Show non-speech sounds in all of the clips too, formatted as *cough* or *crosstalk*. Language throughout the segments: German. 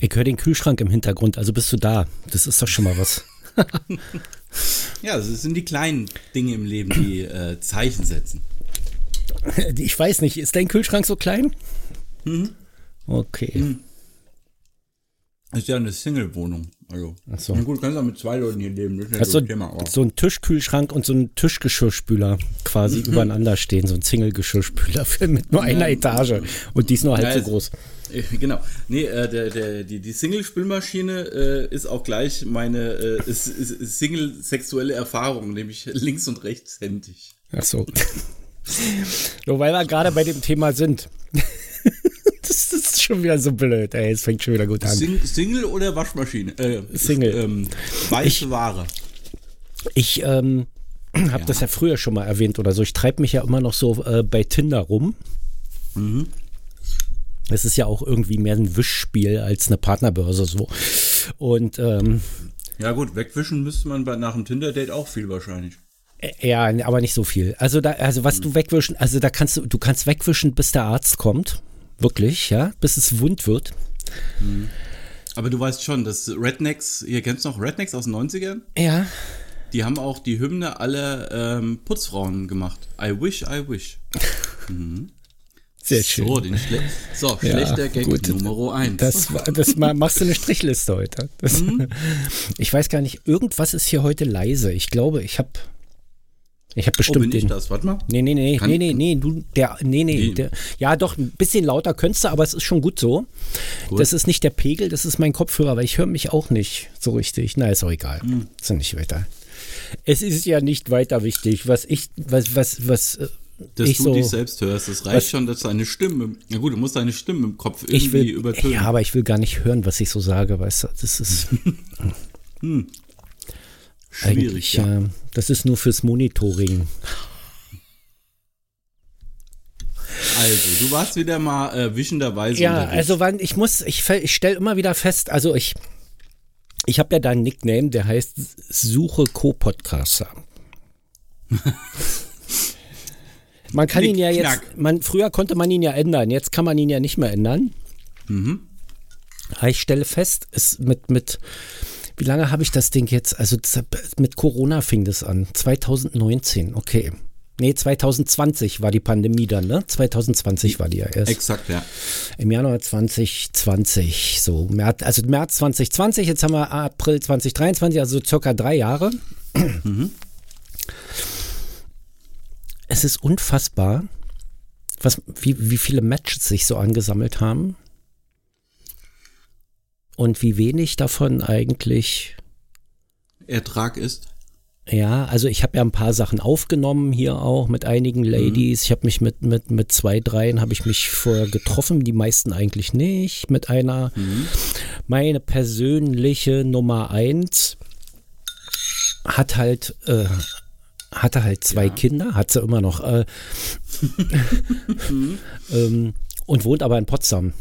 Ich höre den Kühlschrank im Hintergrund, also bist du da. Das ist doch schon mal was. *laughs* Ja, das sind die kleinen Dinge im Leben, die äh, Zeichen setzen. *laughs* Ich weiß nicht, ist dein Kühlschrank so klein? Mhm. Okay. Ist ja eine Single-Wohnung. Also. Ach so. Na gut, du kannst auch mit zwei Leuten hier leben. Das Hast so ein Thema. So ein Tischkühlschrank und so ein Tischgeschirrspüler quasi Mhm. übereinander stehen, so ein Single-Geschirrspüler mit nur einer Etage. Und die ist nur halb Ja, so es- groß. *laughs* Genau. Nee, äh, der, der, die, die Single-Spülmaschine äh, ist auch gleich meine äh, Single-sexuelle Erfahrung, nämlich links und rechtshändig. Ach so. *laughs* so, weil wir gerade bei dem Thema sind. *laughs* das ist schon wieder so blöd, ey. Es fängt schon wieder gut an. Sing, Single oder Waschmaschine? Äh, Single. Ähm, weiße Ware. Ich ähm, *clears throat* habe das ja früher schon mal erwähnt oder so. Ich treibe mich ja immer noch so äh, bei Tinder rum. Mhm. Es ist ja auch irgendwie mehr ein Wischspiel als eine Partnerbörse so. Und ähm, Ja gut, wegwischen müsste man bei, nach einem Tinder-Date auch viel wahrscheinlich. ja, aber nicht so viel. Also da, also was du wegwischen, also da kannst du, du kannst wegwischen, bis der Arzt kommt. Wirklich, ja, bis es wund wird. Aber du weißt schon, dass Rednecks, ihr kennt noch Rednecks aus den 90ern? Ja. Die haben auch die Hymne aller ähm, Putzfrauen gemacht. I wish, I wish. *laughs* Sehr schön. So, den Schle so Ja, schlechter Gag gut. Nummer 1. Das, war- das ma- machst du eine Strichliste heute. Das, Mhm. *laughs* Ich weiß gar nicht, irgendwas ist hier heute leise. Ich glaube, ich habe ich habe oh, bestimmt bin ich den. das? Warte mal. Nee, nee, nee, Kann- nee, nee, nee, du, der, nee, nee, Wie? der, ja doch, ein bisschen lauter könntest du, aber es ist schon gut so. Gut. Das ist nicht der Pegel, das ist mein Kopfhörer, weil ich höre mich auch nicht so richtig. Na, ist auch egal. Hm. Ist ja nicht weiter. Es ist ja nicht weiter wichtig, was ich, was, was, was, äh, Dass ich du so, dich selbst hörst. Das reicht Was- schon, dass deine Stimme, na gut, du musst deine Stimme im Kopf irgendwie ich will, übertönen. ja, aber ich will gar nicht hören, was ich so sage, weißt du, das ist *laughs* Schwierig, eigentlich, ja. äh, das ist nur fürs Monitoring. Also, du warst wieder mal äh, wischenderweise Ja, unterwegs. also wann ich muss, ich, ich stelle immer wieder fest, also ich, ich habe ja da einen Nickname, der heißt Suche Co-Podcaster. *laughs* man kann ihn ja jetzt, man, früher konnte man ihn ja ändern, jetzt kann man ihn ja nicht mehr ändern. Aber ich stelle fest, es mit, mit, wie lange habe ich das Ding jetzt? Also mit Corona fing das an. 2019, okay. Nee, 2020 war die Pandemie dann, ne? 2020 war die ja erst. Exakt, ja. Im Januar 2020, so März, also März 2020, jetzt haben wir April 2023, also circa drei Jahre. Es ist unfassbar, was, wie, wie viele Matches sich so angesammelt haben und wie wenig davon eigentlich Ertrag ist. ja, also ich habe ja ein paar Sachen aufgenommen hier auch mit einigen Ladies. Ich habe mich mit, mit, mit zwei, dreien habe ich mich vorher getroffen, die meisten eigentlich nicht. Mit einer, meine persönliche Nummer eins hat halt, äh, hatte halt zwei Kinder, hat sie immer noch, äh, *laughs* ähm, und wohnt aber in Potsdam.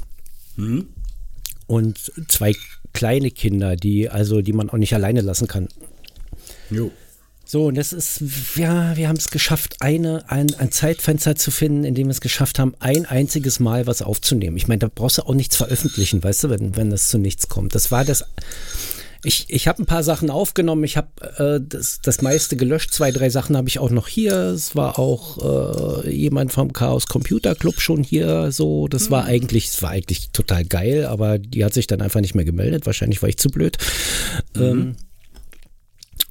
Und zwei kleine Kinder, die, also, die man auch nicht alleine lassen kann. Jo. So, und das ist, ja, wir haben es geschafft, eine, ein, ein Zeitfenster zu finden, in dem wir es geschafft haben, ein einziges Mal was aufzunehmen. Ich meine, da brauchst du auch nichts veröffentlichen, weißt du, wenn, wenn das zu nichts kommt. Das war das. Ich, ich habe ein paar Sachen aufgenommen, ich habe äh, das, das meiste gelöscht, zwei, drei Sachen habe ich auch noch hier. Es war auch äh, jemand vom Chaos Computer Club schon hier, so. Das war eigentlich, es war eigentlich total geil, aber die hat sich dann einfach nicht mehr gemeldet. Wahrscheinlich war ich zu blöd. Ähm,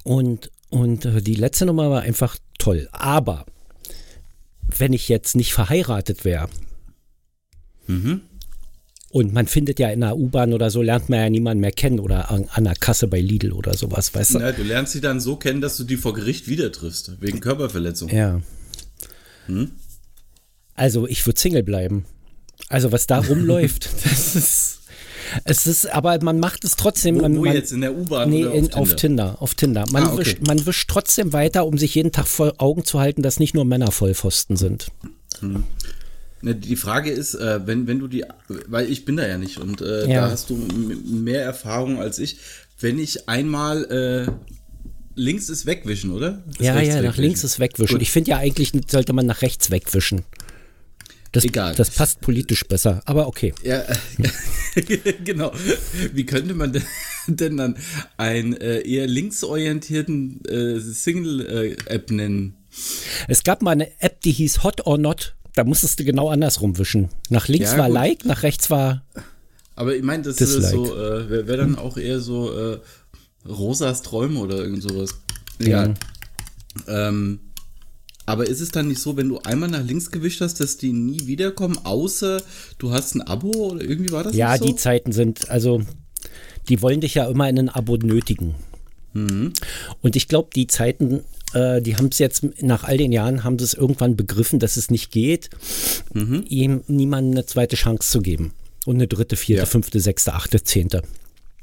und, und äh, die letzte Nummer war einfach toll. Aber wenn ich jetzt nicht verheiratet wäre und man findet ja in der U-Bahn oder so, lernt man ja niemanden mehr kennen oder an, an der Kasse bei Lidl oder sowas, weißt du? Na, du lernst sie dann so kennen, dass du die vor Gericht wieder triffst, wegen Körperverletzung. Ja. Also ich würde Single bleiben. Also was da rumläuft, *laughs* das ist. Es ist, aber man macht es trotzdem. Wo, man, wo man, jetzt? In der U-Bahn Nee, oder in, auf auf Tinder? Tinder. Auf Tinder. Man, Ah, okay. wischt, man wischt trotzdem weiter, um sich jeden Tag vor Augen zu halten, dass nicht nur Männer Vollpfosten sind. Ne, die Frage ist, äh, wenn, wenn du die, weil ich bin da ja nicht und äh, Ja. da hast du mehr Erfahrung als ich. Wenn ich einmal äh, links ist wegwischen, oder? Ist ja, ja, nach wegwischen? links ist wegwischen. Gut. Ich finde ja eigentlich sollte man nach rechts wegwischen. Das, Egal. das passt politisch besser, aber okay. Ja, *laughs* genau. Wie könnte man denn, *laughs* denn dann einen äh, eher linksorientierten äh, Single-App nennen? Es gab mal eine App, die hieß Hot or Not. Da musstest du genau andersrum wischen. Nach links Ja, war gut. Like, nach rechts war. Aber ich meine, das Dislike. ist so, äh, wäre wär dann auch eher so äh, Rosas Träume oder irgend sowas. Egal. Ähm, aber ist es dann nicht so, wenn du einmal nach links gewischt hast, dass die nie wiederkommen, außer du hast ein Abo oder irgendwie war das Ja, so? die Zeiten sind, also, die wollen dich ja immer in ein Abo nötigen. Mhm. Und ich glaube, die Zeiten, äh, die haben es jetzt nach all den Jahren, haben sie es irgendwann begriffen, dass es nicht geht, Mhm. ihm niemandem eine zweite Chance zu geben. Und eine dritte, vierte, Ja. Mhm. fünfte, sechste, achte, zehnte.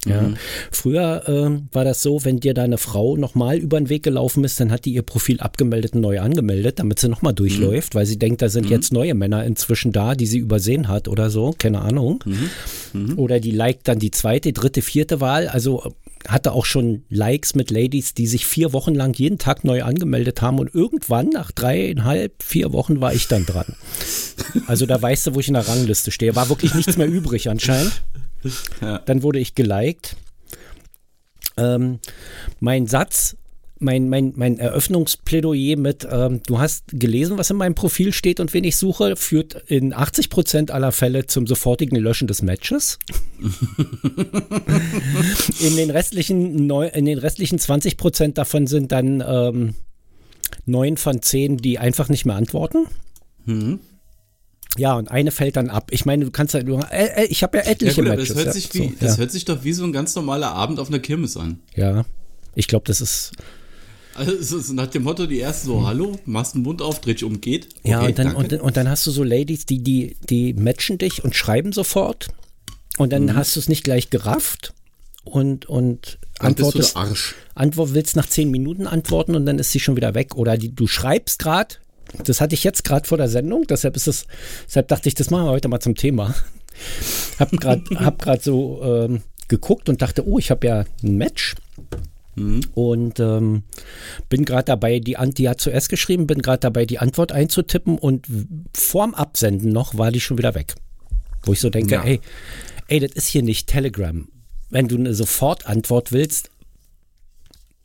Ja. Früher ähm, war das so, wenn dir deine Frau nochmal über den Weg gelaufen ist, dann hat die ihr Profil abgemeldet und neu angemeldet, damit sie nochmal durchläuft, weil sie denkt, da sind jetzt neue Männer inzwischen da, die sie übersehen hat oder so, keine Ahnung. Oder die liked dann die zweite, dritte, vierte Wahl. Also äh, hatte auch schon Likes mit Ladies, die sich vier Wochen lang jeden Tag neu angemeldet haben und irgendwann nach dreieinhalb, vier Wochen war ich dann dran. Also da weißt du, wo ich in der Rangliste stehe. War wirklich nichts mehr übrig anscheinend. Ja. Dann wurde ich geliked. Ähm, mein Satz, mein, mein, mein Eröffnungsplädoyer mit, ähm, du hast gelesen, was in meinem Profil steht und wen ich suche, führt in 80 Prozent aller Fälle zum sofortigen Löschen des Matches. *laughs* in, den restlichen neu, in den restlichen 20 Prozent davon sind dann ähm, neun von zehn, die einfach nicht mehr antworten. Ja, und eine fällt dann ab. Ich meine, du kannst ja, äh, äh, ich habe ja Ja, etliche gut, aber das Matches. hört, ja, sich wie, so, das ja. hört sich doch wie so ein ganz normaler Abend auf einer Kirmes an. Ja, ich glaube, das ist. Also es ist nach dem Motto, die erste so, hallo, machst den Mund auf, dreh dich um, geht. ja, Okay, und dann, und, und dann hast du so Ladies, die, die, die matchen dich und schreiben sofort. Und dann hast du es nicht gleich gerafft und, und antwortest, der Arsch. Antwort, willst nach zehn Minuten antworten und dann ist sie schon wieder weg. Oder die, du schreibst gerade, das hatte ich jetzt gerade vor der Sendung, deshalb ist es, deshalb dachte ich, das machen wir heute mal zum Thema. *laughs* Hab gerade hab grad so ähm, geguckt und dachte, oh, ich habe ja ein Match. Und ähm, bin gerade dabei, die, die hat zuerst geschrieben, bin gerade dabei, die Antwort einzutippen und vorm Absenden noch war die schon wieder weg. Wo ich so denke, Ja. ey, ey, das ist hier nicht Telegram. Wenn du eine Sofortantwort willst,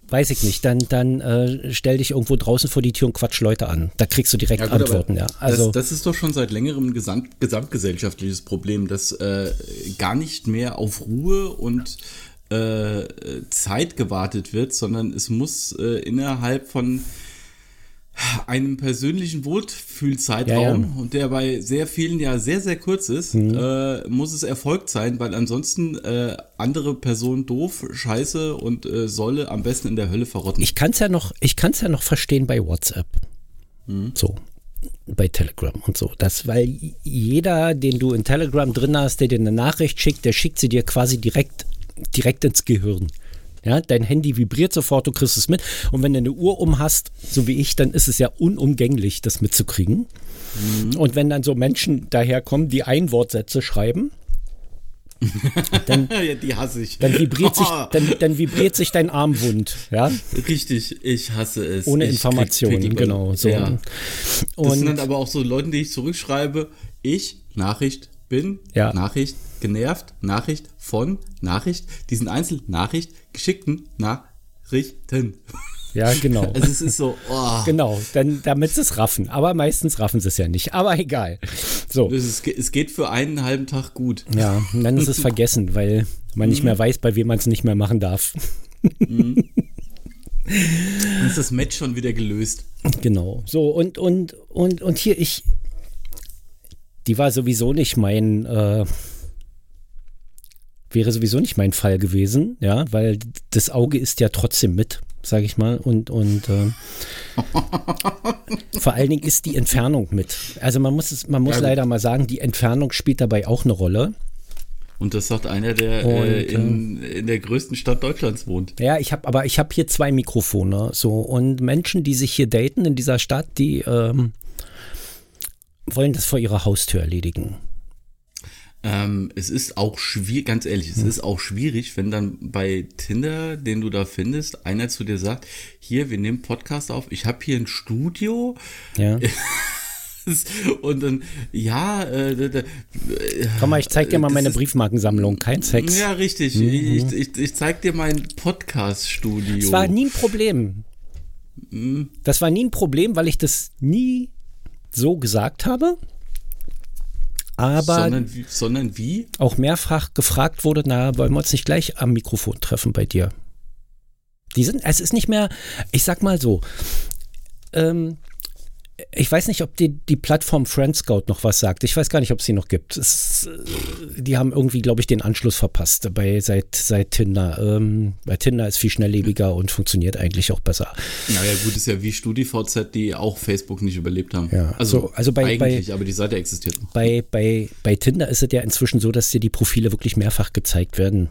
weiß ich nicht, dann, dann äh, stell dich irgendwo draußen vor die Tür und quatsch Leute an. Da kriegst du direkt Ja, gut, Antworten, ja. Also, das, das ist doch schon seit längerem ein gesamt, gesamtgesellschaftliches Problem, dass äh, gar nicht mehr auf Ruhe und äh, Zeit gewartet wird, sondern es muss äh, innerhalb von einem persönlichen Wohlfühlzeitraum Ja, und der bei sehr vielen ja sehr, sehr kurz ist, Mhm. äh, muss es erfolgt sein, weil ansonsten äh, andere Person doof, scheiße und äh, solle am besten in der Hölle verrotten. ich kann es ja noch, ich kann es ja noch verstehen bei WhatsApp. So. Bei Telegram und so. Das, weil jeder, den du in Telegram drin hast, der dir eine Nachricht schickt, der schickt sie dir quasi direkt, direkt ins Gehirn. Ja, dein Handy vibriert sofort, du kriegst es mit. Und wenn du eine Uhr um hast, so wie ich, dann ist es ja unumgänglich, das mitzukriegen. Und wenn dann so Menschen daherkommen, die Einwortsätze schreiben, *laughs* ja, die hasse ich. dann vibriert sich, *laughs* dann, dann vibriert sich dein Arm wund. Ja, Richtig, ich hasse es. ohne ich Informationen, genau. So. Ja. Das sind dann Und aber auch so Leuten, die ich zurückschreibe. Ich, Nachricht, bin, Ja. Nachricht, genervt, Nachricht, von, Nachricht, diesen einzelnen Nachricht, geschickten Nachrichten. ja, genau. *laughs* Also es ist so, oh, Genau, dann, damit sie es raffen. Aber meistens raffen sie es ja nicht. Aber egal. So, es, ist, es geht für einen halben Tag gut. ja, und dann ist es *laughs* vergessen, weil man nicht mehr weiß, bei wem man es nicht mehr machen darf. *laughs* Dann ist das Match schon wieder gelöst. Genau. So, und, und, und, und hier, ich, die war sowieso nicht mein, äh, wäre sowieso nicht mein Fall gewesen, ja, weil das Auge ist ja trotzdem mit, sage ich mal, und, und äh, *laughs* vor allen Dingen ist die Entfernung mit. Also man muss es, man muss Ja, leider mal sagen, die Entfernung spielt dabei auch eine Rolle. Und das sagt einer, der Und, äh, in, in der größten Stadt Deutschlands wohnt. Ja, ich habe, aber ich habe hier zwei Mikrofone, so und Menschen, die sich hier daten in dieser Stadt, die ähm, wollen das vor ihrer Haustür erledigen. Ähm, es ist auch schwierig, ganz ehrlich, es ist auch schwierig, wenn dann bei Tinder, den du da findest, einer zu dir sagt, hier, wir nehmen Podcast auf, ich habe hier ein Studio, Ja, *laughs* Und dann, ja, äh, Komm mal, ich zeig dir mal meine Briefmarkensammlung. Kein Sex. Ja, richtig. Mhm. Ich, ich, ich zeig dir mein Podcast-Studio. Das war nie ein Problem. Mhm. Das war nie ein Problem, weil ich das nie so gesagt habe. Aber sondern, sondern wie? Auch mehrfach gefragt wurde, na, wollen wir uns nicht gleich am Mikrofon treffen bei dir? Die sind, es ist nicht mehr, ich sag mal so, ähm, ich weiß nicht, ob die, die Plattform Friendscout noch was sagt. Ich weiß gar nicht, ob es sie noch gibt. Es, äh, die haben irgendwie, glaube ich, den Anschluss verpasst bei, seit, seit Tinder. Ähm, bei Tinder ist viel schnelllebiger und funktioniert eigentlich auch besser. Naja, gut, ist ja wie StudiVZ, die auch Facebook nicht überlebt haben. Ja, also, so, also bei, eigentlich, bei, aber die Seite existiert noch. Bei, bei, bei Tinder ist es ja inzwischen so, dass dir die Profile wirklich mehrfach gezeigt werden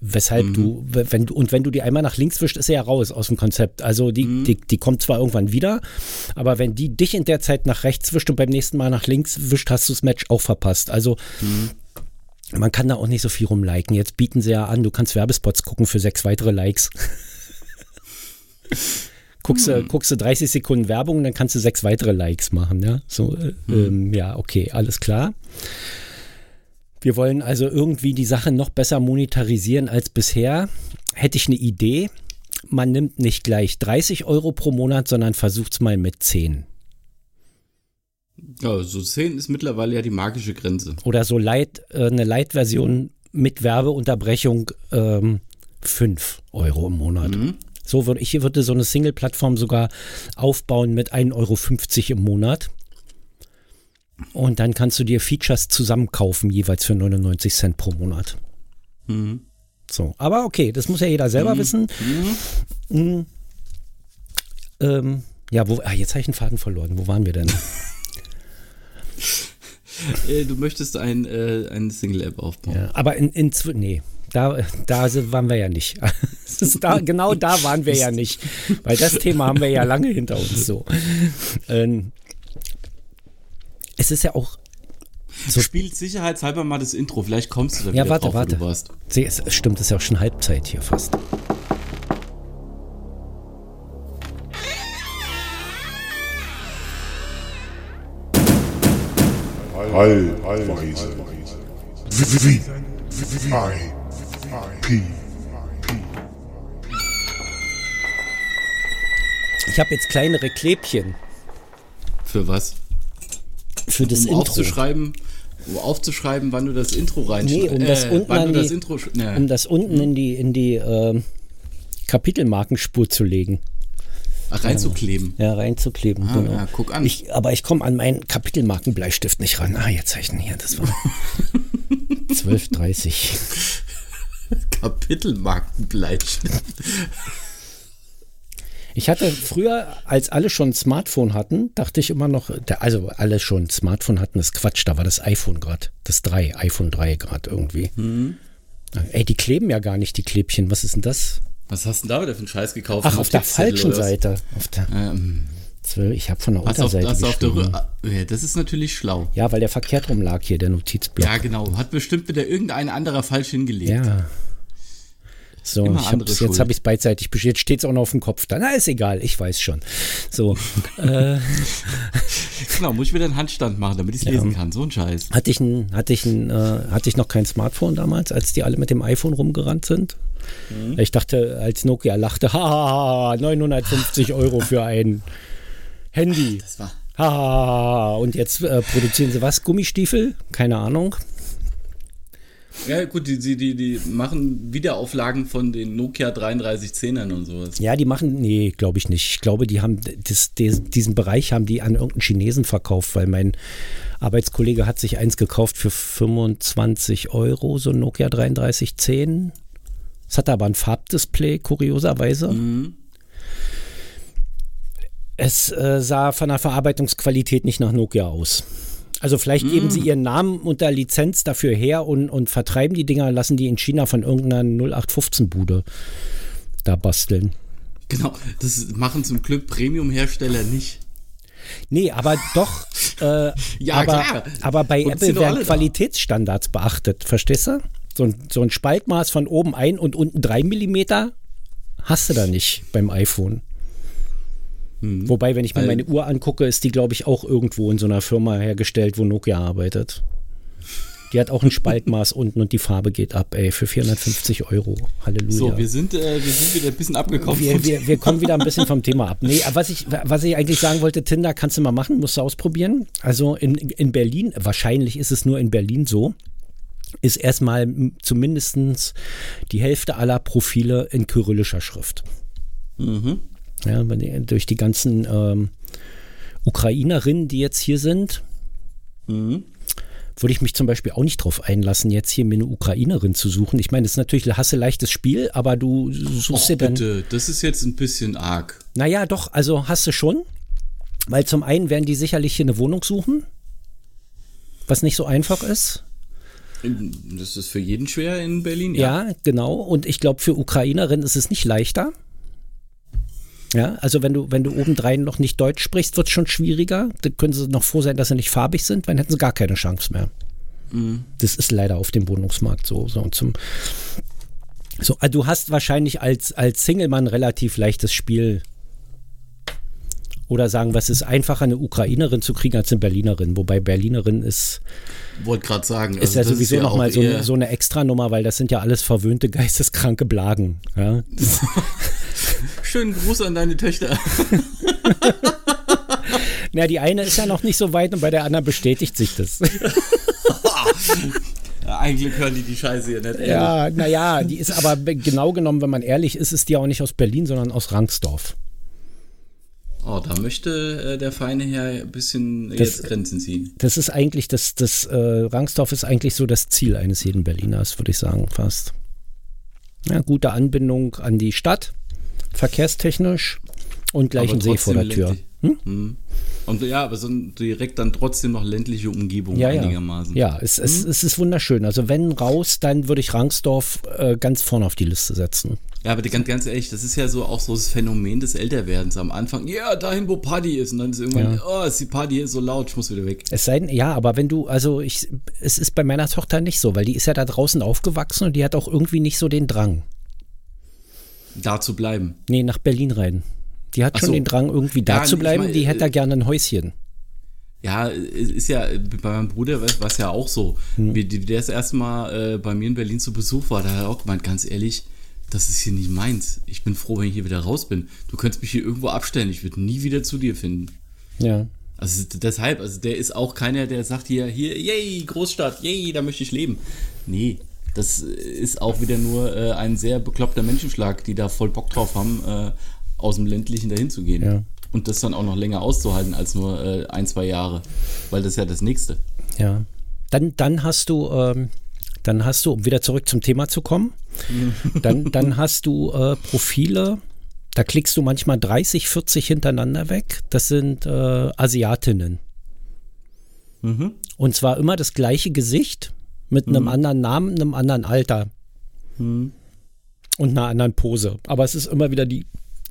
weshalb mhm. du, wenn du, und wenn du die einmal nach links wischst, ist er ja raus aus dem Konzept. Also die, mhm. die, die kommt zwar irgendwann wieder, aber wenn die dich in der Zeit nach rechts wischt und beim nächsten Mal nach links wischt, hast du das Match auch verpasst. Also mhm. man kann da auch nicht so viel rumliken. Jetzt bieten sie ja an, du kannst Werbespots gucken für sechs weitere Likes. *laughs* guckst, mhm. guckst du 30 Sekunden Werbung und dann kannst du sechs weitere Likes machen. Ja, so, äh, mhm. ähm, ja okay, alles klar. Wir wollen also irgendwie die Sache noch besser monetarisieren als bisher. Hätte ich eine Idee. Man nimmt nicht gleich 30 Euro pro Monat, sondern versucht es mal mit 10. Ja, so 10 ist mittlerweile ja die magische Grenze. Oder so Light, äh, eine Light-Version mit Werbeunterbrechung ähm, 5 Euro im Monat. Mhm. So würde ich würde so eine Single-Plattform sogar aufbauen mit 1,50 Euro im Monat. Und dann kannst du dir Features zusammenkaufen, jeweils für 99 Cent pro Monat. Mhm. So, aber okay, das muss ja jeder selber mhm. wissen. Mhm. mhm. Ähm, ja, wo, ah, jetzt habe ich einen Faden verloren. Wo waren wir denn? *laughs* *laughs* Äh, du möchtest ein, äh, eine Single-App aufbauen. Ja, aber in, in nee, da, da waren wir ja nicht. *laughs* da, genau da waren wir ja nicht. Weil das Thema haben wir ja lange hinter uns so. Ähm, es ist ja auch. So Spielt sicherheitshalber mal das Intro, vielleicht kommst du da ja, wieder warte, drauf, warte. wo du warst. Sie, es stimmt, es ist ja auch schon Halbzeit hier fast. Heilweise. Ich habe jetzt kleinere Klebchen. Für was? Für das um Intro. Aufzuschreiben, um aufzuschreiben, wann du das Intro reinschreibst. Nee, um das äh, unten, die, das Intro, nee. um das unten in die, in die äh, Kapitelmarkenspur zu legen. Ach, reinzukleben. Ja, reinzukleben. Ah, genau. ja, guck an. Ich, aber ich komme an meinen Kapitelmarkenbleistift nicht ran. Ah, jetzt zeichnen hier, das war *laughs* 12,30. Kapitelmarkenbleistift. Ich hatte früher, als alle schon ein Smartphone hatten, dachte ich immer noch, also alle schon ein Smartphone hatten, das Quatsch, da war das iPhone gerade, das 3, iPhone 3 gerade irgendwie. Mhm. Ey, die kleben ja gar nicht, die Klebchen. Was ist denn das? Was hast du denn da wieder für einen Scheiß gekauft? Ach, auf der falschen Seite. Auf der, ähm, ich habe von der Unterseite auf, auf der, ja, Das ist natürlich schlau. Ja, weil der verkehrt rum lag hier, der Notizblock. Ja, genau. Hat bestimmt wieder irgendein anderer falsch hingelegt. Ja. So, ich hab's, jetzt habe ich es beidseitig beschert. Jetzt steht es auch noch auf dem Kopf da. Na, ist egal, ich weiß schon. So. *laughs* äh, *laughs* genau, muss ich wieder einen Handstand machen, damit ich es ja. lesen kann. So ein Scheiß. Hatte ich, ein, hatte, ich ein, äh, hatte ich noch kein Smartphone damals, als die alle mit dem iPhone rumgerannt sind? Mhm. Ich dachte, als Nokia lachte, *laughs* haha, 950 Euro für ein Handy. Das war. Haha, und jetzt äh, produzieren sie was? Gummistiefel? Keine Ahnung. Ja, gut, die, die, die, machen Wiederauflagen von den Nokia 3310ern und sowas. Ja, die machen, nee, glaube ich nicht. Ich glaube, die haben das, das, diesen Bereich haben die an irgendeinen Chinesen verkauft, weil mein Arbeitskollege hat sich eins gekauft für 25 Euro, so ein Nokia 3310. Es hatte aber ein Farbdisplay, kurioserweise. Mhm. Es äh, sah von der Verarbeitungsqualität nicht nach Nokia aus. Also vielleicht mm. geben sie ihren Namen unter Lizenz dafür her und, und vertreiben die Dinger, lassen die in China von irgendeiner 0815-Bude da basteln. Genau, das machen zum Glück Premium-Hersteller nicht. Nee, aber doch. *laughs* Äh, ja, aber, klar. Aber bei und Apple werden Qualitätsstandards da. beachtet, verstehst du? So ein, so ein Spaltmaß von oben ein und unten drei Millimeter hast du da nicht beim iPhone. Mhm. Wobei, wenn ich mir meine Uhr angucke, ist die, glaube ich, auch irgendwo in so einer Firma hergestellt, wo Nokia arbeitet. Die hat auch ein Spaltmaß *laughs* unten und die Farbe geht ab, ey, für 450 Euro. Halleluja. So, wir sind, äh, wir sind wieder ein bisschen abgekommen. Wir, wir, wir, kommen wieder ein bisschen vom Thema ab. Nee, was ich, was ich eigentlich sagen wollte, Tinder kannst du mal machen, musst du ausprobieren. Also in, in Berlin, wahrscheinlich ist es nur in Berlin so, ist erstmal zumindest die Hälfte aller Profile in kyrillischer Schrift. Mhm. Ja, durch die ganzen ähm, Ukrainerinnen, die jetzt hier sind, mhm würde ich mich zum Beispiel auch nicht drauf einlassen, jetzt hier mir eine Ukrainerin zu suchen. Ich meine, das ist natürlich ein hasseleichtes Spiel, aber du suchst Och, dir dann. Bitte, das ist jetzt ein bisschen arg. Naja, doch, also hast du schon. Weil zum einen werden die sicherlich hier eine Wohnung suchen, was nicht so einfach ist. Das ist für jeden schwer in Berlin, ja. Ja, genau. Und ich glaube, für Ukrainerinnen ist es nicht leichter. Ja, also wenn du, wenn du obendrein noch nicht Deutsch sprichst, wird es schon schwieriger. Dann können sie noch froh sein, dass sie nicht farbig sind, weil dann hätten sie gar keine Chance mehr. Mhm. Das ist leider auf dem Wohnungsmarkt so. so und zum, so, also du hast wahrscheinlich als, als Single-Mann relativ leichtes Spiel. Oder sagen wir, es ist einfacher, eine Ukrainerin zu kriegen als eine Berlinerin. Wobei Berlinerin ist. Wollte gerade sagen. Ist also ja sowieso ja nochmal so, so eine Extranummer, weil das sind ja alles verwöhnte, geisteskranke Blagen. Ja. *laughs* *laughs* Schönen Gruß an deine Töchter. *laughs* Na, die eine ist ja noch nicht so weit und bei der anderen bestätigt sich das. *laughs* ja, eigentlich hören die die Scheiße hier nicht. Ehrlich. Ja, naja, die ist aber genau genommen, wenn man ehrlich ist, ist die auch nicht aus Berlin, sondern aus Rangsdorf. Oh, da möchte äh, der feine Herr ein bisschen das, jetzt Grenzen ziehen. Das ist eigentlich, das, das äh, Rangsdorf ist eigentlich so das Ziel eines jeden Berliners, würde ich sagen, fast. Ja, gute Anbindung an die Stadt verkehrstechnisch und gleich ein See vor der Tür. Hm? hm? Und ja, aber so direkt dann trotzdem noch ländliche Umgebung ja, einigermaßen. Ja, es, hm? es, es, ist wunderschön. Also wenn raus, dann würde ich Rangsdorf äh, ganz vorne auf die Liste setzen. Ja, aber ganz, ganz ehrlich, das ist ja so auch so das Phänomen des Älterwerdens. Am Anfang, ja, dahin, wo Party ist. Und dann ist irgendwann, ja. oh, ist die Party hier so laut, ich muss wieder weg. Es sei denn, ja, aber wenn du, also ich, es ist bei meiner Tochter nicht so, weil die ist ja da draußen aufgewachsen und die hat auch irgendwie nicht so den Drang. Da zu bleiben? Nee, nach Berlin rein. Die hat Ach schon so. den Drang, irgendwie da ja, zu bleiben. Mein, die hätte da äh, gerne ein Häuschen. Ja, ist ja bei meinem Bruder war es ja auch so. Hm. Wie der das erste Mal äh, bei mir in Berlin zu Besuch war, da hat er auch gemeint, ganz ehrlich, das ist hier nicht meins. Ich bin froh, wenn ich hier wieder raus bin. Du könntest mich hier irgendwo abstellen. Ich würde nie wieder zu dir finden. Ja. Also deshalb, also der ist auch keiner, der sagt hier, hier, yay, Großstadt, yay, da möchte ich leben. Nee, das ist auch wieder nur äh, ein sehr bekloppter Menschenschlag, die da voll Bock drauf haben, äh, aus dem ländlichen dahin zu gehen. Ja. Und das dann auch noch länger auszuhalten als nur äh, ein, zwei Jahre. Weil das ist ja das Nächste. Ja. Dann, dann hast du, ähm, dann hast du, um wieder zurück zum Thema zu kommen, *laughs* dann, dann hast du äh, Profile, da klickst du manchmal 30, 40 hintereinander weg. Das sind äh, Asiatinnen. Mhm. Und zwar immer das gleiche Gesicht mit mhm. einem anderen Namen, einem anderen Alter. Mhm. Und einer anderen Pose. Aber es ist immer wieder die,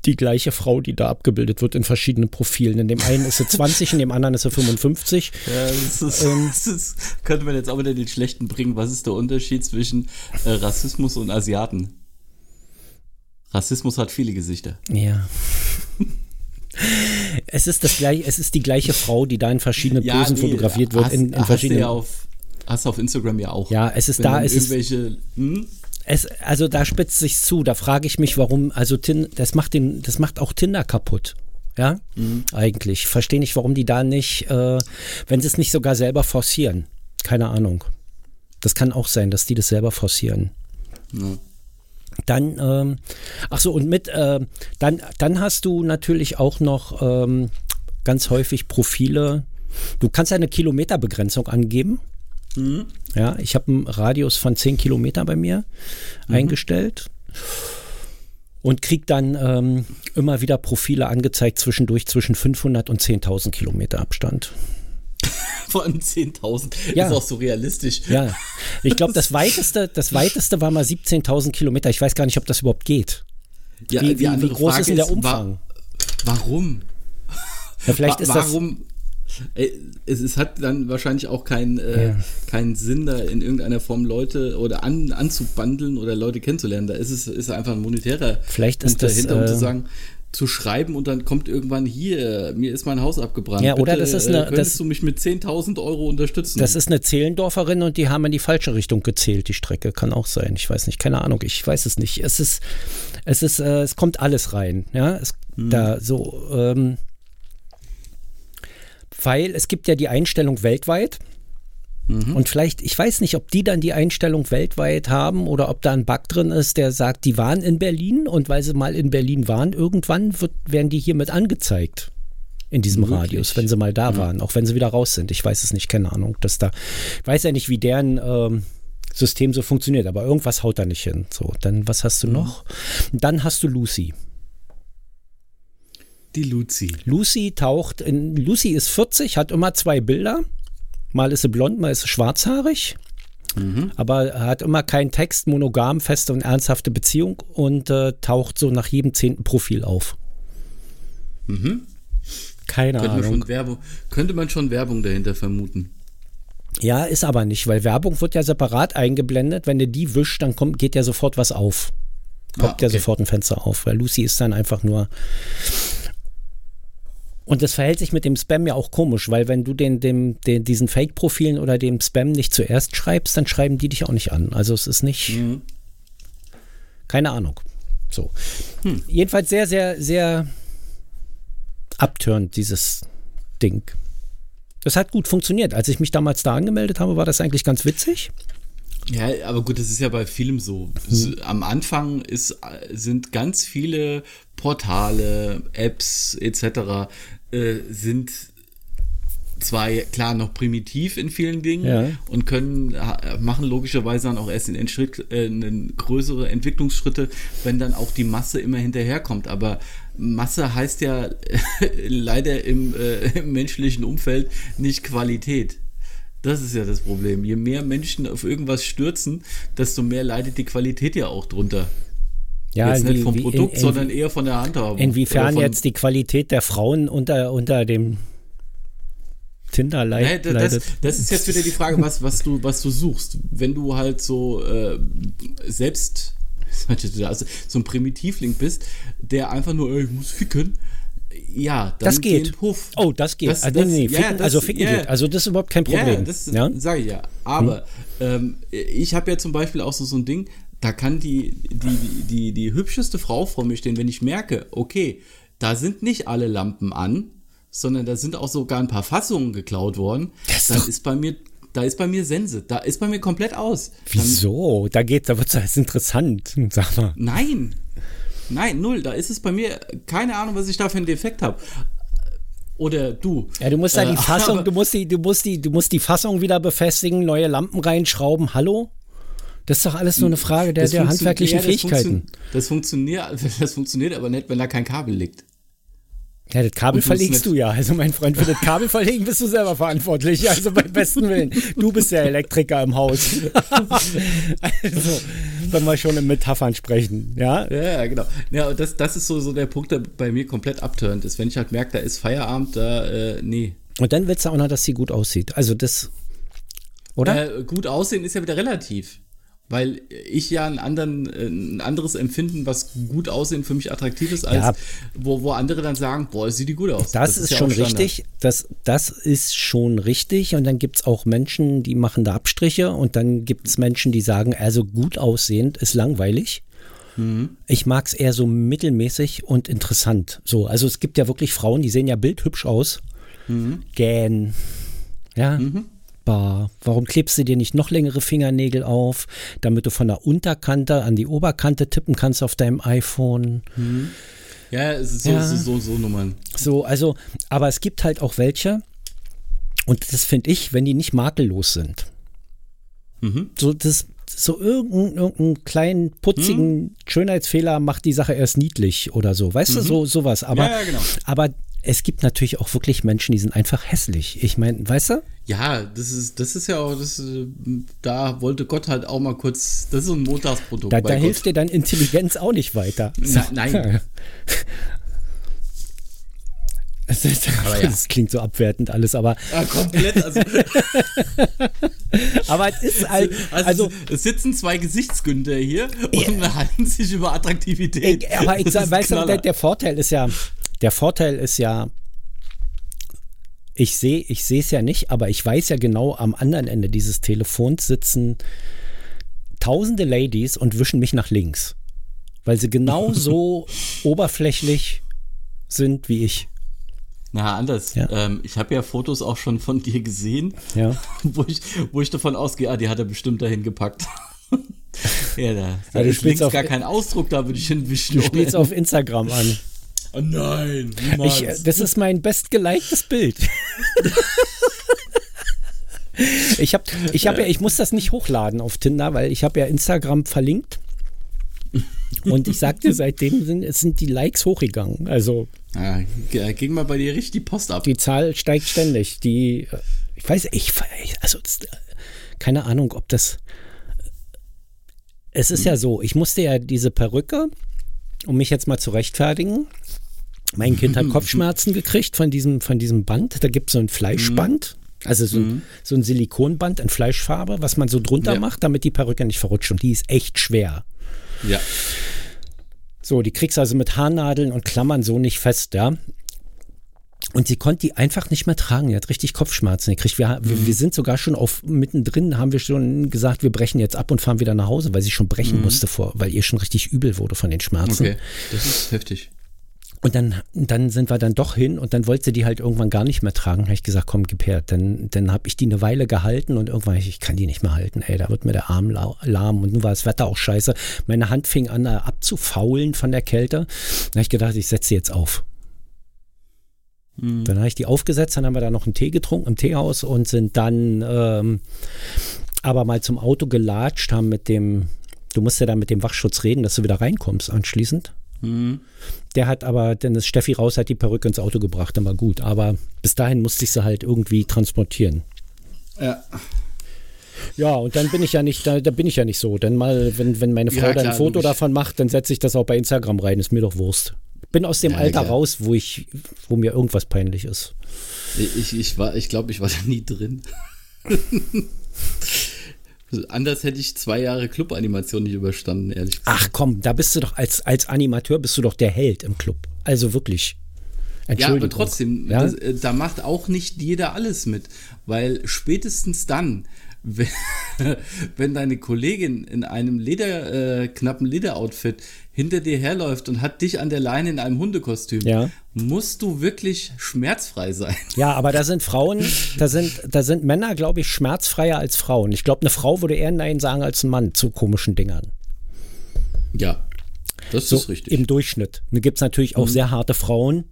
die gleiche Frau, die da abgebildet wird in verschiedenen Profilen. In dem einen ist sie *laughs* 20, in dem anderen ist sie 55. Ja, das, ist, ähm, *laughs* das ist, könnte man jetzt auch wieder den Schlechten bringen. Was ist der Unterschied zwischen äh, Rassismus und Asiaten? Rassismus hat viele Gesichter. Ja. *laughs* es ist das gleiche, es ist die gleiche Frau, die da in verschiedenen Posen ja, nee, fotografiert wird. Hast, in, in verschiedenen. Ja auf, hast du auf Instagram ja auch. Ja, es ist da, es irgendwelche, hm? es, also da spitzt sich zu. Da frage ich mich, warum, also tin, das macht den, das macht auch Tinder kaputt. Ja, mhm. eigentlich. Verstehe nicht, warum die da nicht, äh, wenn sie es nicht sogar selber forcieren. Keine Ahnung. Das kann auch sein, dass die das selber forcieren. Ja. Dann, ähm, ach so, und mit, äh, dann, dann hast du natürlich auch noch ähm, ganz häufig Profile. Du kannst eine Kilometerbegrenzung angeben. Mhm. Ja, ich habe einen Radius von 10 Kilometer bei mir mhm. eingestellt und kriege dann ähm, immer wieder Profile angezeigt zwischendurch zwischen 500 und 10.000 Kilometer Abstand. *laughs* Von 10.000 ja. ist auch so realistisch. Ja, ich glaube, *laughs* das weiteste, das weiteste war mal 17.000 Kilometer. Ich weiß gar nicht, ob das überhaupt geht. Ja, wie, wie, wie groß Frage ist denn der Umfang? Ist, wa warum? Ja, vielleicht ist warum, es, es, hat dann wahrscheinlich auch keinen äh, ja. keinen Sinn, da in irgendeiner Form Leute oder an, anzubandeln oder Leute kennenzulernen. Da ist es ist einfach ein monetärer Vielleicht ist Punkt das, dahinter, um zu äh, sagen, zu schreiben und dann kommt irgendwann hier, mir ist mein Haus abgebrannt. Ja, oder das ist eine- äh, könntest das- du mich mit 10.000 Euro unterstützen? Das ist eine Zehlendorferin und die haben in die falsche Richtung gezählt, die Strecke. Kann auch sein. Ich weiß nicht, keine Ahnung. Ich weiß es nicht. Es ist, es ist, äh, es kommt alles rein. Ja, es, da so, ähm, weil es gibt ja die Einstellung weltweit. Und vielleicht, ich weiß nicht, ob die dann die Einstellung weltweit haben oder ob da ein Bug drin ist, der sagt, die waren in Berlin und weil sie mal in Berlin waren, irgendwann wird, werden die hiermit angezeigt in diesem Möglich. Radius, wenn sie mal da waren, auch wenn sie wieder raus sind. Ich weiß es nicht, keine Ahnung. Dass da, ich weiß ja nicht, wie deren ähm, System so funktioniert, aber irgendwas haut da nicht hin. So, dann was hast du noch? Dann hast du Lucy. Die Luzi. Lucy taucht in, Lucy ist 40, hat immer zwei Bilder. Mal ist sie blond, mal ist sie schwarzhaarig. Aber hat immer keinen Text, monogam, feste und ernsthafte Beziehung und äh, taucht so nach jedem zehnten Profil auf. Keine Könnte man, Ahnung. schon Werbung, könnte man schon Werbung dahinter vermuten. Ja, ist aber nicht, weil Werbung wird ja separat eingeblendet. Wenn du die wischst, dann kommt, geht ja sofort was auf. Poppt Ah, ja okay. sofort ein Fenster auf, weil Lucy ist dann einfach nur. Und das verhält sich mit dem Spam ja auch komisch, weil wenn du den, dem, den, diesen Fake-Profilen oder dem Spam nicht zuerst schreibst, dann schreiben die dich auch nicht an. Also es ist nicht. Mhm. Keine Ahnung. So. Hm. Jedenfalls sehr, sehr, sehr abtörend, dieses Ding. Das hat gut funktioniert. Als ich mich damals da angemeldet habe, war das eigentlich ganz witzig. Ja, aber gut, das ist ja bei Filmen so. S- Am Anfang ist, sind ganz viele Portale, Apps etc. Äh, sind zwar klar noch primitiv in vielen Dingen Ja. und können machen logischerweise dann auch erst in, in, Schritt, äh, in größere Entwicklungsschritte, wenn dann auch die Masse immer hinterherkommt. Aber Masse heißt ja *laughs* leider im, äh, im menschlichen Umfeld nicht Qualität. Das ist ja das Problem. Je mehr Menschen auf irgendwas stürzen, desto mehr leidet die Qualität ja auch drunter. Ja, jetzt nicht vom Produkt, in, in, sondern eher von der Handhabung. inwiefern jetzt die Qualität der Frauen unter, unter dem Tinder leid, Nee, da- leidet. das, das ist jetzt wieder die Frage, was, was, du, was du suchst. Wenn du halt so äh, selbst *laughs* also so ein Primitivling bist, der einfach nur, ey, ich muss ficken, ja, das geht. Oh, das geht. Das- also, nee, das- nee, ja, ficken, das- also ficken ja. geht. Also das ist überhaupt kein Problem. Ja, das ja? Sage ich ja. Aber ähm, ich habe ja zum Beispiel auch so, so ein Ding, da kann die, die, die, die hübscheste Frau vor mir stehen, wenn ich merke, okay, da sind nicht alle Lampen an, sondern da sind auch sogar ein paar Fassungen geklaut worden, Das ist dann doch- ist bei mir, da ist bei mir Sense, da ist bei mir komplett aus. Dann, Wieso? Da geht, da wird es interessant. *laughs* Sag mal. nein, nein, null, da ist es bei mir, keine Ahnung, was ich da für einen Defekt habe. Oder du. Ja, du musst da Äh, die *laughs* Fassung, du musst die, du musst die, du musst die Fassung wieder befestigen, neue Lampen reinschrauben. Hallo? Das ist doch alles nur eine Frage der, der handwerklichen ja, das Fähigkeiten. funktio- Das funktioniert, *laughs* das funktioniert aber nicht, wenn da kein Kabel liegt. Ja, das Kabel verlegst du ja. Also mein Freund, für das Kabel verlegen bist du selber verantwortlich. Also beim besten Willen. Du bist der Elektriker im Haus. *laughs* also, wenn wir schon in Metaphern sprechen, ja? Ja, ja, genau. Ja, und das, das ist so, so der Punkt, der bei mir komplett abturnt ist. Wenn ich halt merke, da ist Feierabend, da, äh, nee. Und dann willst du auch noch, dass sie gut aussieht. Also das, oder? Äh, gut aussehen ist ja wieder relativ. Weil ich ja einen anderen, äh, ein anderes Empfinden, was gut aussehen für mich attraktiv ist, als Ja. wo, wo andere dann sagen, boah, sieht die gut aus. Das, ist, ja schon richtig. Das, das ist schon richtig. Und dann gibt es auch Menschen, die machen da Abstriche. Und dann gibt es Menschen, die sagen, also gut aussehend ist langweilig. Mhm. Ich mag es eher so mittelmäßig und interessant. So, also es gibt ja wirklich Frauen, die sehen ja bildhübsch aus. Mhm. Gähn. Ja. Bah, warum klebst du dir nicht noch längere Fingernägel auf, damit du von der Unterkante an die Oberkante tippen kannst auf deinem iPhone? Ja, es ist so, Ja. so, so, so Nummern. So, also, aber es gibt halt auch welche, und das finde ich, wenn die nicht makellos sind. Mhm. So, das, so irgendeinen irgendeinen kleinen, putzigen Schönheitsfehler macht die Sache erst niedlich oder so. Weißt du, so sowas. Aber, Mhm. Ja, ja, genau. aber es gibt natürlich auch wirklich Menschen, die sind einfach hässlich. Ich meine, weißt du? Ja, das ist, das ist ja auch, das, äh, da wollte Gott halt auch mal kurz, das ist so ein Montagsprodukt. Da, da hilft dir dann Intelligenz auch nicht weiter. *laughs* Na, nein. *laughs* Das, ist, aber ja. das klingt so abwertend alles, aber. Ja, komplett. Also, *laughs* aber es ist halt. Also, also, es sitzen zwei Gesichtsgünder hier und ja. halten sich über Attraktivität. Ich, aber ich sag, weißt du, der, der Vorteil ist ja, der Vorteil ist ja, ich sehe ich es ja nicht, aber ich weiß ja genau, am anderen Ende dieses Telefons sitzen tausende Ladies und wischen mich nach links. Weil sie genau *laughs* so oberflächlich sind wie ich. Na, anders. Ja. Ähm, ich habe ja Fotos auch schon von dir gesehen, ja. *laughs* wo, ich, wo ich davon ausgehe, ah, die hat er bestimmt dahin gepackt. *laughs* ja, da, da ist links gar kein Ausdruck, da würde ich hinwischen. Du spielst auf Instagram an. Oh nein, niemals. Ich, das ist mein bestgeliktes Bild. *laughs* ich habe, ich habe ja, ich muss das nicht hochladen auf Tinder, weil ich habe ja Instagram verlinkt. Und ich sagte, seitdem sind, sind die Likes hochgegangen. Also. Ja, ging mal bei dir richtig die Post ab. Die Zahl steigt ständig. Die, ich weiß, ich, also, keine Ahnung, ob das. Es ist ja so, ich musste ja diese Perücke, um mich jetzt mal zu rechtfertigen. Mein Kind hat *laughs* Kopfschmerzen gekriegt von diesem, von diesem Band. Da gibt es so ein Fleischband. Also so ein, mhm. so ein Silikonband in Fleischfarbe, was man so drunter ja. macht, damit die Perücke nicht verrutscht. Und die ist echt schwer. Ja. So, die kriegst du also mit Haarnadeln und Klammern so nicht fest, ja. Und sie konnte die einfach nicht mehr tragen. Die hat richtig Kopfschmerzen gekriegt. Wir, mhm. wir, sind sogar schon auf mittendrin, haben wir schon gesagt, wir brechen jetzt ab und fahren wieder nach Hause, weil sie schon brechen mhm. musste vor, weil ihr schon richtig übel wurde von den Schmerzen. Okay, das ist heftig. Und dann, dann sind wir dann doch hin und dann wollte sie die halt irgendwann gar nicht mehr tragen. Habe ich gesagt, komm, gib her. Dann, dann habe ich die eine Weile gehalten und irgendwann, ich kann die nicht mehr halten. Ey, da wird mir der Arm lahm und nun war das Wetter auch scheiße. Meine Hand fing an äh, abzufaulen von der Kälte. Dann habe ich gedacht, ich setze sie jetzt auf. Mhm. Dann habe ich die aufgesetzt, dann haben wir da noch einen Tee getrunken im Teehaus und sind dann ähm, aber mal zum Auto gelatscht, haben mit dem, du musst ja dann mit dem Wachschutz reden, dass du wieder reinkommst anschließend. Mhm. Der hat aber, dann ist Steffi raus, hat die Perücke ins Auto gebracht, dann war gut. Aber bis dahin musste ich sie halt irgendwie transportieren. Ja. Ja, und dann bin ich ja nicht, da, da bin ich ja nicht so. Denn mal, wenn, wenn meine Frau ja, dann ein Foto davon macht, dann setze ich das auch bei Instagram rein. Ist mir doch Wurst. Bin aus dem ja, Alter klar. raus, wo ich, wo mir irgendwas peinlich ist. Ich, ich war, ich glaube, ich war da nie drin. *laughs* Anders hätte ich zwei Jahre Club-Animation nicht überstanden, ehrlich gesagt. Ach komm, da bist du doch als, als Animateur bist du doch der Held im Club. Also wirklich. Ja, aber trotzdem, ja? Das, äh, da macht auch nicht jeder alles mit, weil spätestens dann, wenn, *laughs* wenn deine Kollegin in einem Leder, äh, knappen Lederoutfit hinter dir herläuft und hat dich an der Leine in einem Hundekostüm, ja. musst du wirklich schmerzfrei sein. Ja, aber da sind Frauen, da sind, da sind Männer, glaube ich, schmerzfreier als Frauen. Ich glaube, eine Frau würde eher Nein sagen als ein Mann zu komischen Dingern. Ja, das so ist richtig. Im Durchschnitt. Da gibt es natürlich auch mhm. sehr harte Frauen,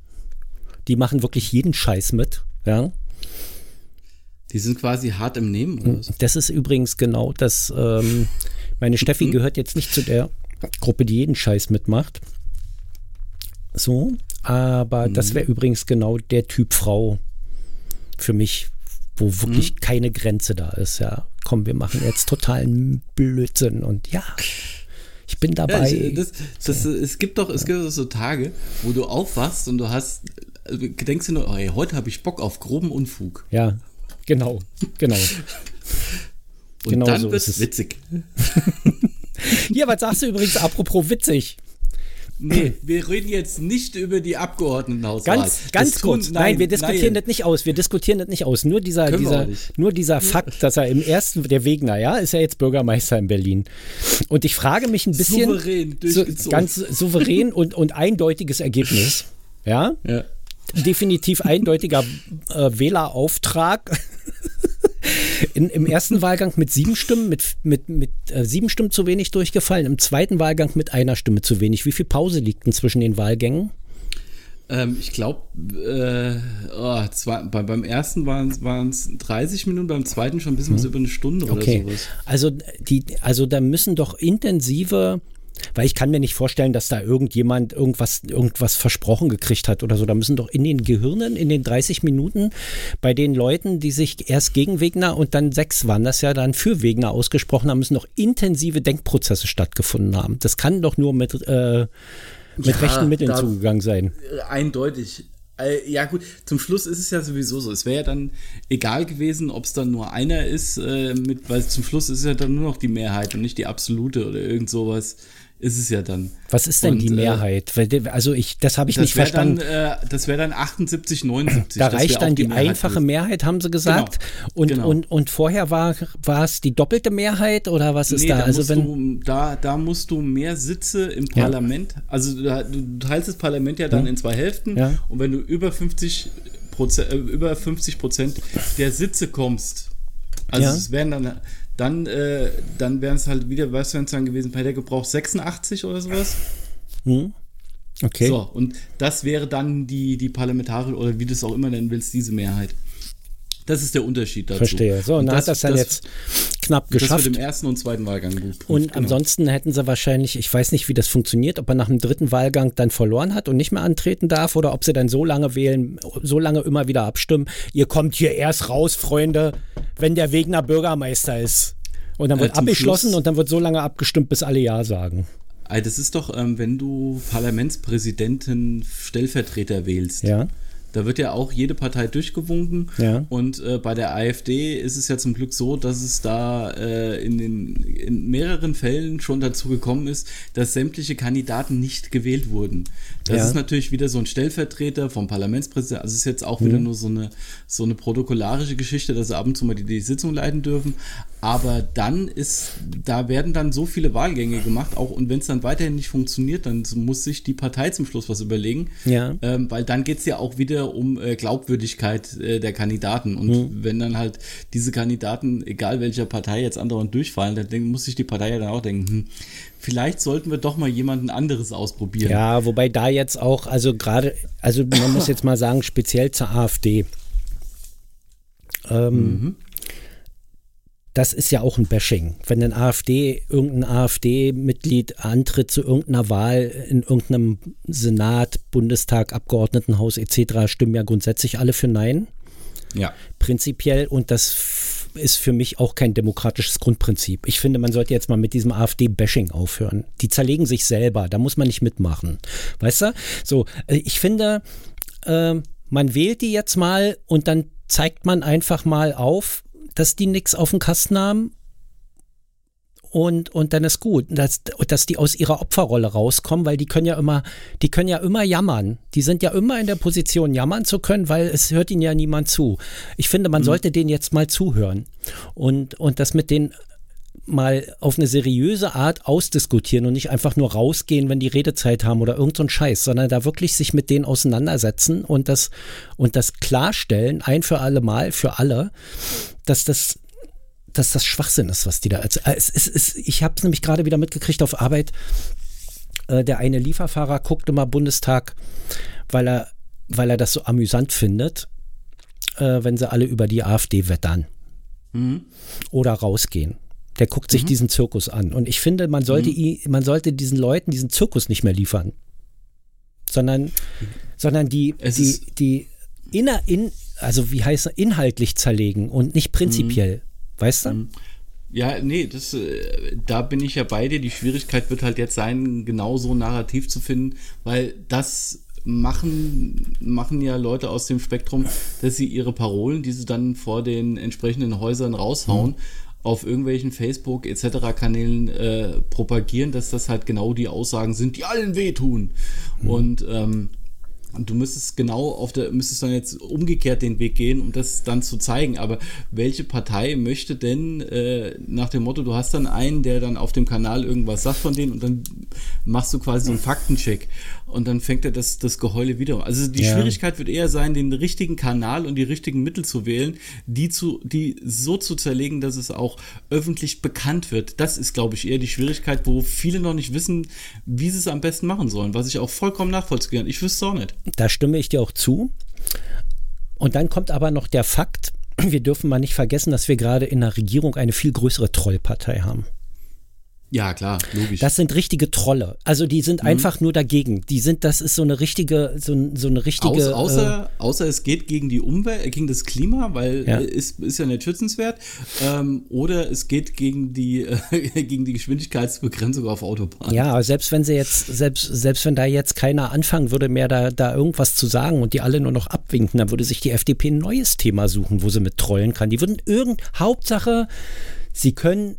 die machen wirklich jeden Scheiß mit. Ja. Die sind quasi hart im Nehmen. Oder was? Das ist übrigens genau das. Ähm, meine Steffi gehört jetzt nicht zu der Gruppe, die jeden Scheiß mitmacht. So, aber mhm. das wäre übrigens genau der Typ Frau für mich, wo wirklich mhm. keine Grenze da ist. Ja, komm, wir machen jetzt totalen Blödsinn und ja. Ich bin dabei. Ja, ich, das, das, so. Es gibt doch, es gibt so Tage, wo du aufwachst und du hast, also denkst du nur, oh, ey, heute habe ich Bock auf groben Unfug. Ja, genau, genau. Und genau dann so wird es witzig. *laughs* Hier, was sagst du übrigens apropos witzig? Nee, wir reden jetzt nicht über die Abgeordnetenhauswahl. Ganz, ganz kurz. Nein, nein, wir diskutieren nein. das nicht aus. Wir diskutieren das nicht aus. Nur dieser, dieser, nur dieser Fakt, dass er im ersten, der Wegner, ja, ist ja jetzt Bürgermeister in Berlin. Und ich frage mich ein bisschen. Souverän, so, ganz souverän und, und eindeutiges Ergebnis. Ja? ja. Definitiv eindeutiger äh, Wählerauftrag. In, Im ersten Wahlgang mit sieben Stimmen, mit, mit, mit äh, sieben Stimmen zu wenig durchgefallen, im zweiten Wahlgang mit einer Stimme zu wenig. Wie viel Pause liegt denn zwischen den Wahlgängen? Ähm, ich glaube, äh, oh, bei, beim ersten waren es 30 Minuten, beim zweiten schon ein bisschen hm. was über eine Stunde okay. oder sowas. Also, die, also da müssen doch intensive weil ich kann mir nicht vorstellen, dass da irgendjemand irgendwas, irgendwas versprochen gekriegt hat oder so. Da müssen doch in den Gehirnen, in den 30 Minuten, bei den Leuten, die sich erst gegen Wegner und dann sechs waren, das ja dann für Wegner ausgesprochen haben, müssen doch intensive Denkprozesse stattgefunden haben. Das kann doch nur mit, äh, mit ja, rechten Mitteln zugegangen sein. Eindeutig. Äh, ja gut, zum Schluss ist es ja sowieso so. Es wäre ja dann egal gewesen, ob es dann nur einer ist, äh, mit, weil zum Schluss ist ja dann nur noch die Mehrheit und nicht die absolute oder irgend sowas ist es ja dann. Was ist denn und, die äh, Mehrheit? also ich, das habe ich nicht verstanden. Dann, äh, das wäre dann 78, 79. Da reicht dann die, die Mehrheit einfache ist. Mehrheit, haben sie gesagt. Genau. Und, genau. und, und vorher war, es die doppelte Mehrheit oder was ist nee, da? da also wenn du, da, da musst du mehr Sitze im Parlament, ja. also du, du teilst das Parlament ja dann ja. in zwei Hälften ja. und wenn du über 50 Prozent, äh, über 50 Prozent der Sitze kommst, also es wären dann dann, äh, dann wären es halt wieder, was wären es dann gewesen, bei der Gebrauch 86 oder sowas? Hm. Okay. So, und das wäre dann die, die Parlamentarische oder wie du es auch immer nennen willst, diese Mehrheit. Das ist der Unterschied dazu. Verstehe. So, und, und das, hat das dann das, jetzt knapp geschafft. Das mit dem ersten und zweiten Wahlgang gut. Und genau. ansonsten hätten sie wahrscheinlich, ich weiß nicht, wie das funktioniert, ob er nach dem dritten Wahlgang dann verloren hat und nicht mehr antreten darf oder ob sie dann so lange wählen, so lange immer wieder abstimmen. Ihr kommt hier erst raus, Freunde, wenn der Wegner Bürgermeister ist. Und dann wird äh, abgeschlossen Schluss, und dann wird so lange abgestimmt, bis alle Ja sagen. Das ist doch, ähm, wenn du Parlamentspräsidenten Stellvertreter wählst. Ja da wird ja auch jede Partei durchgewunken. Ja. Und äh, bei der AfD ist es ja zum Glück so, dass es da äh, in, den, in mehreren Fällen schon dazu gekommen ist, dass sämtliche Kandidaten nicht gewählt wurden. Das ja. ist natürlich wieder so ein Stellvertreter vom Parlamentspräsidenten. Also es ist jetzt auch mhm. wieder nur so eine, so eine protokollarische Geschichte, dass sie ab und zu mal die, die Sitzung leiten dürfen. Aber dann ist, da werden dann so viele Wahlgänge gemacht, auch und wenn es dann weiterhin nicht funktioniert, dann muss sich die Partei zum Schluss was überlegen. Ja. Ähm, weil dann geht es ja auch wieder um äh, Glaubwürdigkeit äh, der Kandidaten. Und mhm. wenn dann halt diese Kandidaten, egal welcher Partei jetzt andauernd durchfallen, dann denk, muss sich die Partei ja dann auch denken, hm, vielleicht sollten wir doch mal jemanden anderes ausprobieren. Ja, wobei da jetzt auch, also gerade, also man muss jetzt mal sagen, speziell zur AfD. Ähm, mhm das ist ja auch ein Bashing. Wenn ein AfD, irgendein AfD-Mitglied antritt zu irgendeiner Wahl in irgendeinem Senat, Bundestag, Abgeordnetenhaus etc., stimmen ja grundsätzlich alle für Nein. Ja. Prinzipiell. Und das ist für mich auch kein demokratisches Grundprinzip. Ich finde, man sollte jetzt mal mit diesem AfD-Bashing aufhören. Die zerlegen sich selber, da muss man nicht mitmachen. Weißt du? So, äh, ich finde, äh, man wählt die jetzt mal und dann zeigt man einfach mal auf, dass die nichts auf den Kasten haben und, und dann ist gut, dass, dass die aus ihrer Opferrolle rauskommen, weil die können ja immer, die können ja immer jammern. Die sind ja immer in der Position, jammern zu können, weil es hört ihnen ja niemand zu. Ich finde, man mhm. sollte denen jetzt mal zuhören und, und das mit den mal auf eine seriöse Art ausdiskutieren und nicht einfach nur rausgehen, wenn die Redezeit haben oder irgend so Scheiß, sondern da wirklich sich mit denen auseinandersetzen und das, und das klarstellen, ein für alle Mal, für alle, dass das, dass das Schwachsinn ist, was die da erzählen. Es, es, es, ich habe es nämlich gerade wieder mitgekriegt auf Arbeit. Äh, der eine Lieferfahrer guckt immer Bundestag, weil er, weil er das so amüsant findet, äh, wenn sie alle über die AfD wettern. Mhm. Oder rausgehen. Der guckt sich mhm. diesen Zirkus an. Und ich finde, man sollte, mhm. man sollte diesen Leuten diesen Zirkus nicht mehr liefern. Sondern, sondern die, es die, die inner, in, also wie heißt es, inhaltlich zerlegen und nicht prinzipiell. Mhm. Weißt du? Mhm. Ja, nee, das, äh, da bin ich ja bei dir. Die Schwierigkeit wird halt jetzt sein, genau so ein Narrativ zu finden, weil das machen, machen ja Leute aus dem Spektrum, dass sie ihre Parolen, die sie dann vor den entsprechenden Häusern raushauen, mhm auf irgendwelchen Facebook etc. Kanälen äh, propagieren, dass das halt genau die Aussagen sind, die allen wehtun. Mhm. Und ähm, und du müsstest genau auf der, müsstest dann jetzt umgekehrt den Weg gehen, um das dann zu zeigen. Aber welche Partei möchte denn äh, nach dem Motto, du hast dann einen, der dann auf dem Kanal irgendwas sagt von denen und dann machst du quasi so einen Faktencheck und dann fängt er das, das Geheule wieder. Also die ja. Schwierigkeit wird eher sein, den richtigen Kanal und die richtigen Mittel zu wählen, die zu, die so zu zerlegen, dass es auch öffentlich bekannt wird. Das ist, glaube ich, eher die Schwierigkeit, wo viele noch nicht wissen, wie sie es am besten machen sollen, was ich auch vollkommen nachvollziehen kann. Ich wüsste es auch nicht. Da stimme ich dir auch zu. Und dann kommt aber noch der Fakt, wir dürfen mal nicht vergessen, dass wir gerade in der Regierung eine viel größere Trollpartei haben. Ja, klar, logisch. Das sind richtige Trolle. Also die sind mhm. einfach nur dagegen. Die sind, das ist so eine richtige, so, so eine richtige. Aus, außer, äh, außer es geht gegen die Umwelt, gegen das Klima, weil ja. Äh, ist, ist ja nicht schützenswert. Ähm, oder es geht gegen die, äh, *laughs* gegen die Geschwindigkeitsbegrenzung auf Autobahnen. Ja, selbst wenn sie jetzt, selbst, selbst wenn da jetzt keiner anfangen würde, mehr da, da irgendwas zu sagen und die alle nur noch abwinken, dann würde sich die FDP ein neues Thema suchen, wo sie mit trollen kann. Die würden irgend, Hauptsache, sie können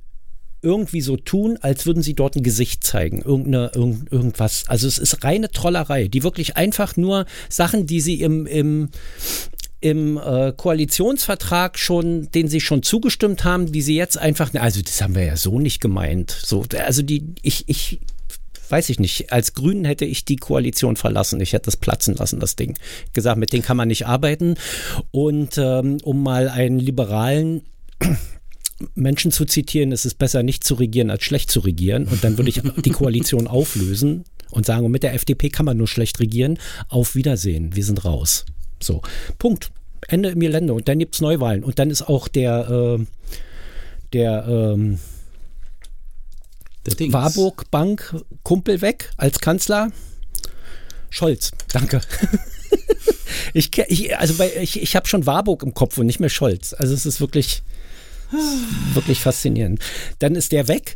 irgendwie so tun, als würden sie dort ein Gesicht zeigen, irgendeine, irgend, irgendwas. Also es ist reine Trollerei, die wirklich einfach nur Sachen, die sie im, im, im äh, Koalitionsvertrag schon, den sie schon zugestimmt haben, die sie jetzt einfach, also das haben wir ja so nicht gemeint. So, also die, ich, ich, weiß ich nicht, als Grünen hätte ich die Koalition verlassen. Ich hätte das platzen lassen, das Ding. Gesagt, mit denen kann man nicht arbeiten. Und ähm, um mal einen liberalen Menschen zu zitieren, es ist besser nicht zu regieren als schlecht zu regieren. Und dann würde ich die Koalition *laughs* auflösen und sagen, mit der FDP kann man nur schlecht regieren. Auf Wiedersehen, wir sind raus. So, Punkt. Ende im Gelände. Und dann gibt es Neuwahlen. Und dann ist auch der, äh, der, ähm, der Warburg Bank Kumpel weg als Kanzler. Scholz, danke. *laughs* ich, ich, also bei, ich, ich habe schon Warburg im Kopf und nicht mehr Scholz. Also es ist wirklich. Wirklich faszinierend. Dann ist der weg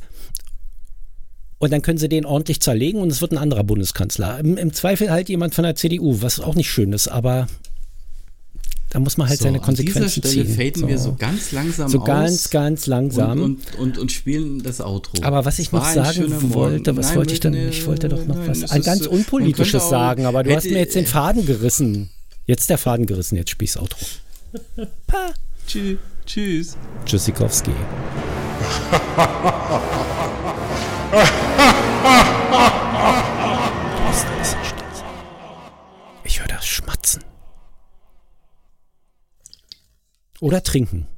und dann können sie den ordentlich zerlegen und es wird ein anderer Bundeskanzler. Im, Im, Zweifel halt jemand von der CDU, was auch nicht schön ist, aber da muss man halt so, seine Konsequenzen an dieser Stelle ziehen. faden so. wir so ganz langsam so aus. So ganz, ganz langsam. Und, und, und, und, spielen das Outro. Aber was ich noch sagen wollte, was Nein, wollte ich denn? Ich wollte doch noch Nein, was, ein ganz unpolitisches sagen, aber du hast mir jetzt den Faden gerissen. Jetzt der Faden gerissen, jetzt spielst Outro. Pa. Tschüss. Tschüss. Tschüssikowski. Ich höre das Schmatzen. Oder trinken.